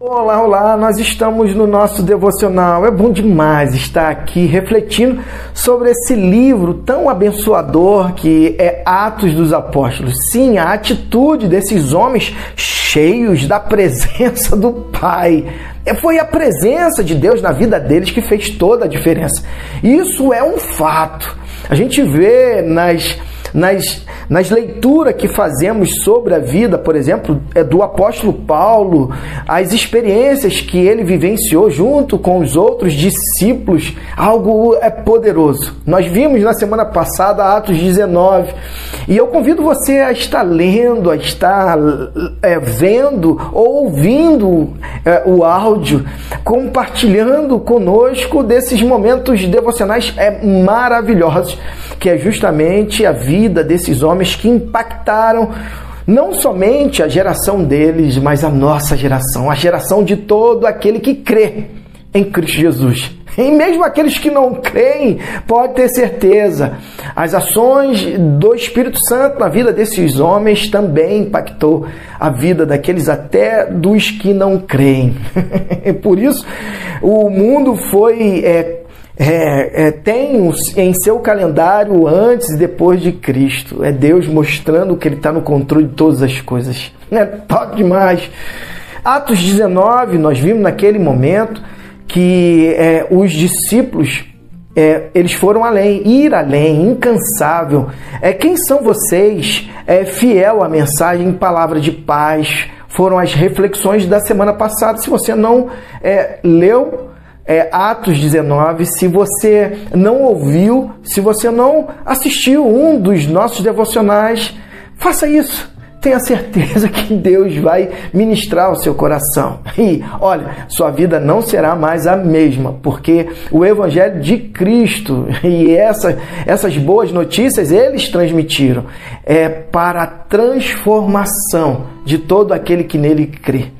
Olá, olá, nós estamos no nosso devocional. É bom demais estar aqui refletindo sobre esse livro tão abençoador que é Atos dos Apóstolos. Sim, a atitude desses homens cheios da presença do Pai. É, foi a presença de Deus na vida deles que fez toda a diferença. Isso é um fato. A gente vê nas nas, nas leituras que fazemos sobre a vida, por exemplo, é do apóstolo Paulo, as experiências que ele vivenciou junto com os outros discípulos, algo é poderoso. Nós vimos na semana passada Atos 19 e eu convido você a estar lendo, a estar é, vendo ou ouvindo é, o áudio, compartilhando conosco desses momentos devocionais é, maravilhosos, que é justamente a vida vida desses homens que impactaram não somente a geração deles, mas a nossa geração, a geração de todo aquele que crê em Cristo Jesus. E mesmo aqueles que não creem, pode ter certeza, as ações do Espírito Santo na vida desses homens também impactou a vida daqueles até dos que não creem. Por isso, o mundo foi é, é, é, tem em seu calendário antes e depois de Cristo. É Deus mostrando que Ele está no controle de todas as coisas. É top demais. Atos 19, nós vimos naquele momento que é, os discípulos é, eles foram além, ir além, incansável. É quem são vocês? É fiel à mensagem, palavra de paz. Foram as reflexões da semana passada. Se você não é, leu, é, Atos 19. Se você não ouviu, se você não assistiu um dos nossos devocionais, faça isso. Tenha certeza que Deus vai ministrar o seu coração. E olha, sua vida não será mais a mesma, porque o Evangelho de Cristo e essa, essas boas notícias eles transmitiram é para a transformação de todo aquele que nele crê.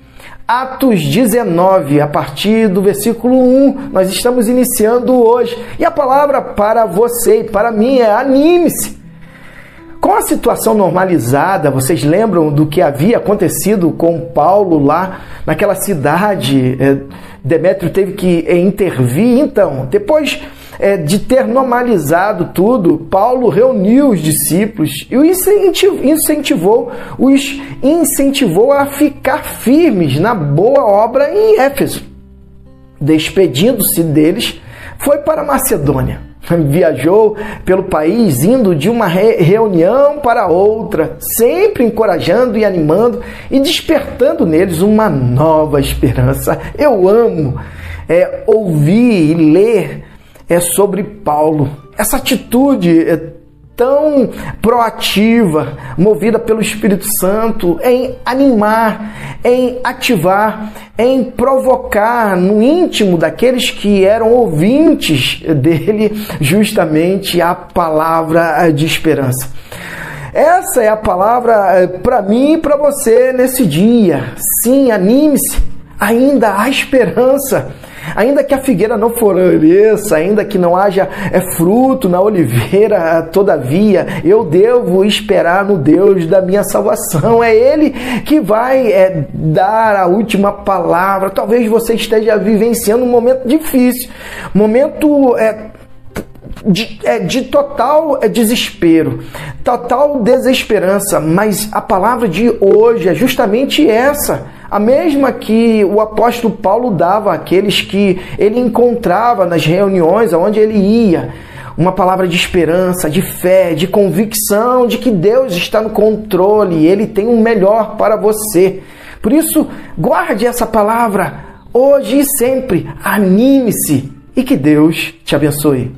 Atos 19, a partir do versículo 1, nós estamos iniciando hoje. E a palavra para você e para mim é anime-se. Com a situação normalizada, vocês lembram do que havia acontecido com Paulo lá naquela cidade? É, Demétrio teve que intervir. Então, depois é, de ter normalizado tudo, Paulo reuniu os discípulos e os incentivou, os incentivou a ficar firmes na boa obra em Éfeso. Despedindo-se deles, foi para Macedônia. Viajou pelo país, indo de uma reunião para outra, sempre encorajando e animando e despertando neles uma nova esperança. Eu amo é, ouvir e ler é sobre Paulo. Essa atitude é tão proativa, movida pelo Espírito Santo, em animar, em ativar, em provocar no íntimo daqueles que eram ouvintes dele justamente a palavra de esperança. Essa é a palavra eh, para mim e para você nesse dia. Sim, anime-se. Ainda há esperança. Ainda que a figueira não floresça, ainda que não haja é, fruto na oliveira, todavia, eu devo esperar no Deus da minha salvação. É Ele que vai é, dar a última palavra. Talvez você esteja vivenciando um momento difícil, momento é, de, é, de, total é, desespero, total desesperança, mas a palavra de hoje é justamente essa, a mesma que o apóstolo Paulo dava àqueles que ele encontrava nas reuniões aonde ele ia. Uma palavra de esperança, de fé, de convicção de que Deus está no controle, ele tem o um melhor para você. Por isso, guarde essa palavra hoje e sempre. Anime-se e que Deus te abençoe.